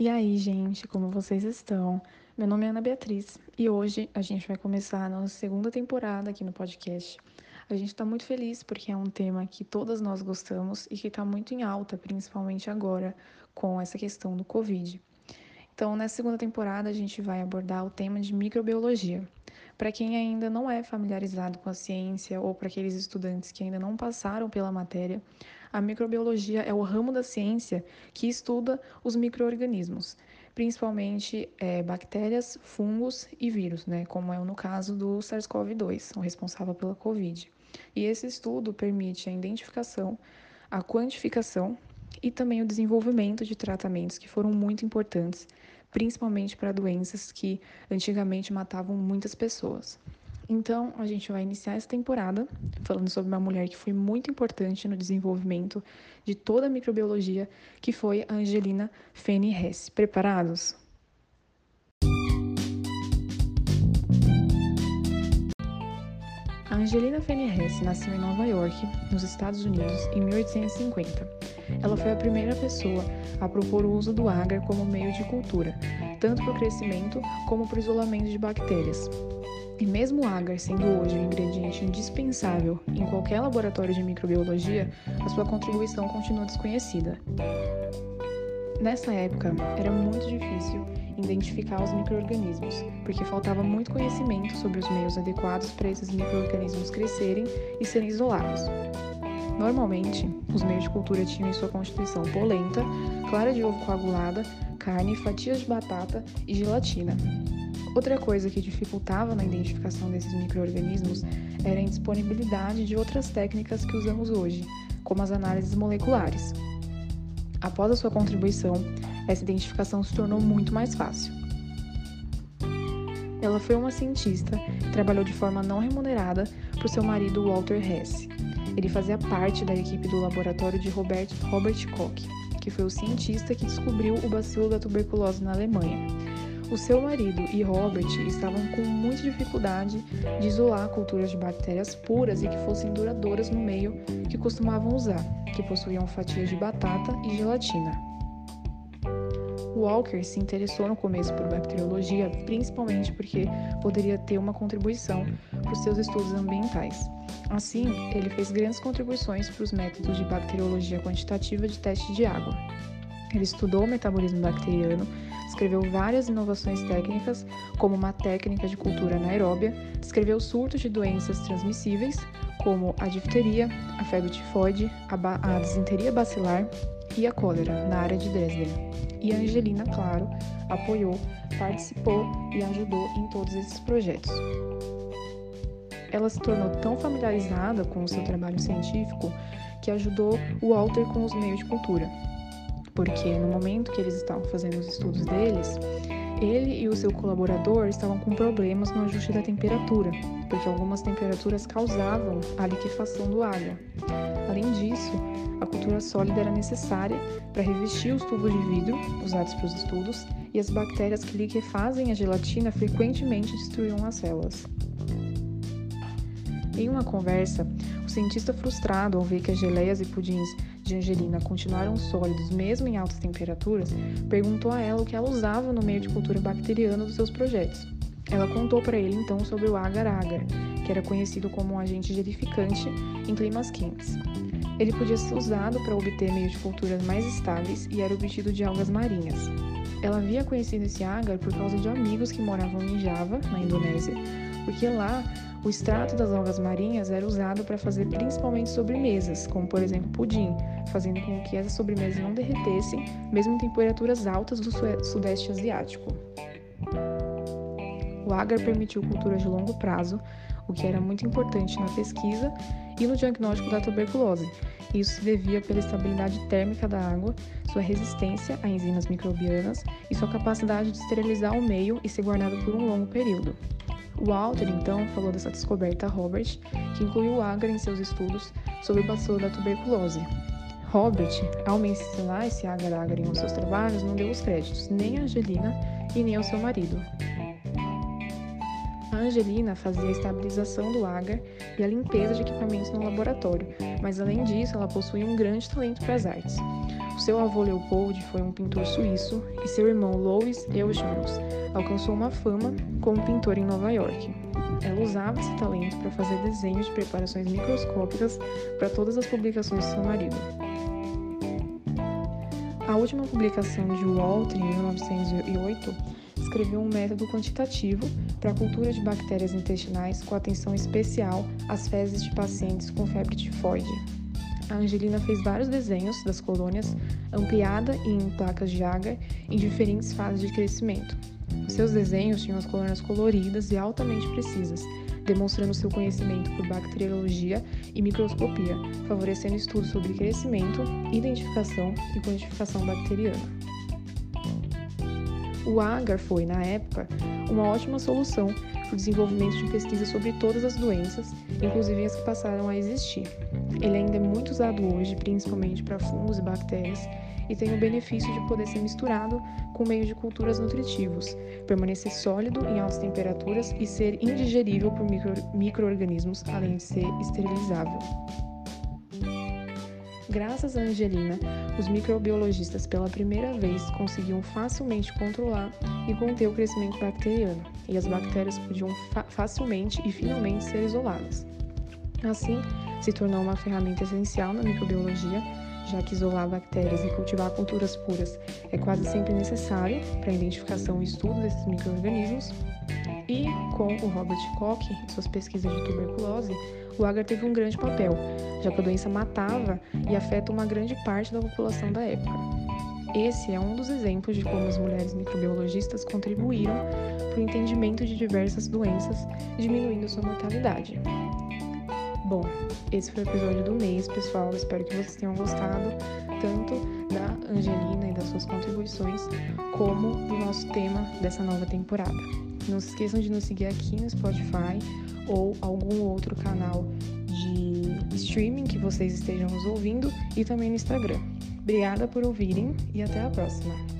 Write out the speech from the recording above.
E aí, gente, como vocês estão? Meu nome é Ana Beatriz e hoje a gente vai começar a nossa segunda temporada aqui no podcast. A gente está muito feliz porque é um tema que todas nós gostamos e que está muito em alta, principalmente agora com essa questão do Covid. Então, nessa segunda temporada, a gente vai abordar o tema de microbiologia. Para quem ainda não é familiarizado com a ciência ou para aqueles estudantes que ainda não passaram pela matéria, a microbiologia é o ramo da ciência que estuda os microorganismos, principalmente é, bactérias, fungos e vírus, né, como é no caso do SARS-CoV-2, o responsável pela Covid. E esse estudo permite a identificação, a quantificação e também o desenvolvimento de tratamentos que foram muito importantes principalmente para doenças que antigamente matavam muitas pessoas. Então, a gente vai iniciar essa temporada falando sobre uma mulher que foi muito importante no desenvolvimento de toda a microbiologia, que foi a Angelina Fene Hess. Preparados? Angelina Fene Hess nasceu em Nova York, nos Estados Unidos, em 1850. Ela foi a primeira pessoa a propor o uso do agar como meio de cultura, tanto para o crescimento como para o isolamento de bactérias. E mesmo o agar sendo hoje um ingrediente indispensável em qualquer laboratório de microbiologia, a sua contribuição continua desconhecida. Nessa época, era muito difícil identificar os microorganismos, porque faltava muito conhecimento sobre os meios adequados para esses microorganismos crescerem e serem isolados. Normalmente, os meios de cultura tinham em sua constituição polenta, clara de ovo coagulada, carne, fatias de batata e gelatina. Outra coisa que dificultava na identificação desses microorganismos era a indisponibilidade de outras técnicas que usamos hoje, como as análises moleculares. Após a sua contribuição, essa identificação se tornou muito mais fácil. Ela foi uma cientista e trabalhou de forma não remunerada por seu marido Walter Hess. Ele fazia parte da equipe do laboratório de Robert, Robert Koch, que foi o cientista que descobriu o bacilo da tuberculose na Alemanha. O seu marido e Robert estavam com muita dificuldade de isolar culturas de bactérias puras e que fossem duradouras no meio que costumavam usar, que possuíam fatias de batata e gelatina. Walker se interessou no começo por bacteriologia, principalmente porque poderia ter uma contribuição para os seus estudos ambientais. Assim, ele fez grandes contribuições para os métodos de bacteriologia quantitativa de teste de água. Ele estudou o metabolismo bacteriano, descreveu várias inovações técnicas, como uma técnica de cultura anaeróbia, descreveu surtos de doenças transmissíveis, como a difteria, a febre tifoide, a, a disenteria bacilar e a cólera, na área de Dresden. E Angelina, claro, apoiou, participou e ajudou em todos esses projetos ela se tornou tão familiarizada com o seu trabalho científico que ajudou o Walter com os meios de cultura. Porque no momento que eles estavam fazendo os estudos deles, ele e o seu colaborador estavam com problemas no ajuste da temperatura, porque algumas temperaturas causavam a liquefação do água. Além disso, a cultura sólida era necessária para revestir os tubos de vidro usados para os estudos e as bactérias que liquefazem a gelatina frequentemente destruíam as células. Em uma conversa, o cientista frustrado ao ver que as geleias e pudins de Angelina continuaram sólidos mesmo em altas temperaturas, perguntou a ela o que ela usava no meio de cultura bacteriana dos seus projetos. Ela contou para ele então sobre o agar-agar, que era conhecido como um agente gelificante em climas quentes. Ele podia ser usado para obter meios de culturas mais estáveis e era obtido de algas marinhas. Ela havia conhecido esse agar por causa de amigos que moravam em Java, na Indonésia, porque lá o extrato das algas marinhas era usado para fazer principalmente sobremesas, como por exemplo pudim, fazendo com que essas sobremesas não derretessem, mesmo em temperaturas altas do sudeste asiático. O agar permitiu culturas de longo prazo, o que era muito importante na pesquisa e no diagnóstico da tuberculose. Isso se devia pela estabilidade térmica da água, sua resistência a enzimas microbianas e sua capacidade de esterilizar o meio e ser guardado por um longo período. O Walter, então, falou dessa descoberta a Robert, que incluiu o agar em seus estudos sobre o bacilo da tuberculose. Robert, ao mencionar esse agar-agar em um seus trabalhos, não deu os créditos nem a Angelina e nem ao seu marido. A Angelina fazia a estabilização do agar e a limpeza de equipamentos no laboratório, mas além disso, ela possuía um grande talento para as artes. seu avô Leopold foi um pintor suíço e seu irmão Louis Eugenius alcançou uma fama como pintor em Nova York. Ela usava esse talento para fazer desenhos de preparações microscópicas para todas as publicações de seu marido. A última publicação de Walter, em 1908, escreveu um método quantitativo para a cultura de bactérias intestinais com atenção especial às fezes de pacientes com febre tifoide. A Angelina fez vários desenhos das colônias, ampliada em placas de agar em diferentes fases de crescimento. Seus desenhos tinham as colônias coloridas e altamente precisas, demonstrando seu conhecimento por bacteriologia e microscopia, favorecendo estudos sobre crescimento, identificação e quantificação bacteriana. O agar foi, na época, uma ótima solução para o desenvolvimento de pesquisas sobre todas as doenças, inclusive as que passaram a existir. Ele ainda é muito usado hoje, principalmente para fungos e bactérias, e tem o benefício de poder ser misturado com meio de culturas nutritivos, permanecer sólido em altas temperaturas e ser indigerível por micro-organismos, além de ser esterilizável. Graças a Angelina, os microbiologistas pela primeira vez conseguiam facilmente controlar e conter o crescimento bacteriano, e as bactérias podiam fa facilmente e finalmente ser isoladas. Assim, se tornou uma ferramenta essencial na microbiologia já que isolar bactérias e cultivar culturas puras é quase sempre necessário para a identificação e estudo desses micro-organismos. E com o Robert Koch e suas pesquisas de tuberculose, o agar teve um grande papel, já que a doença matava e afeta uma grande parte da população da época. Esse é um dos exemplos de como as mulheres microbiologistas contribuíram para o entendimento de diversas doenças, diminuindo sua mortalidade. Bom, esse foi o episódio do mês, pessoal. Espero que vocês tenham gostado tanto da Angelina e das suas contribuições, como do nosso tema dessa nova temporada. Não se esqueçam de nos seguir aqui no Spotify ou algum outro canal de streaming que vocês estejam nos ouvindo e também no Instagram. Obrigada por ouvirem e até a próxima!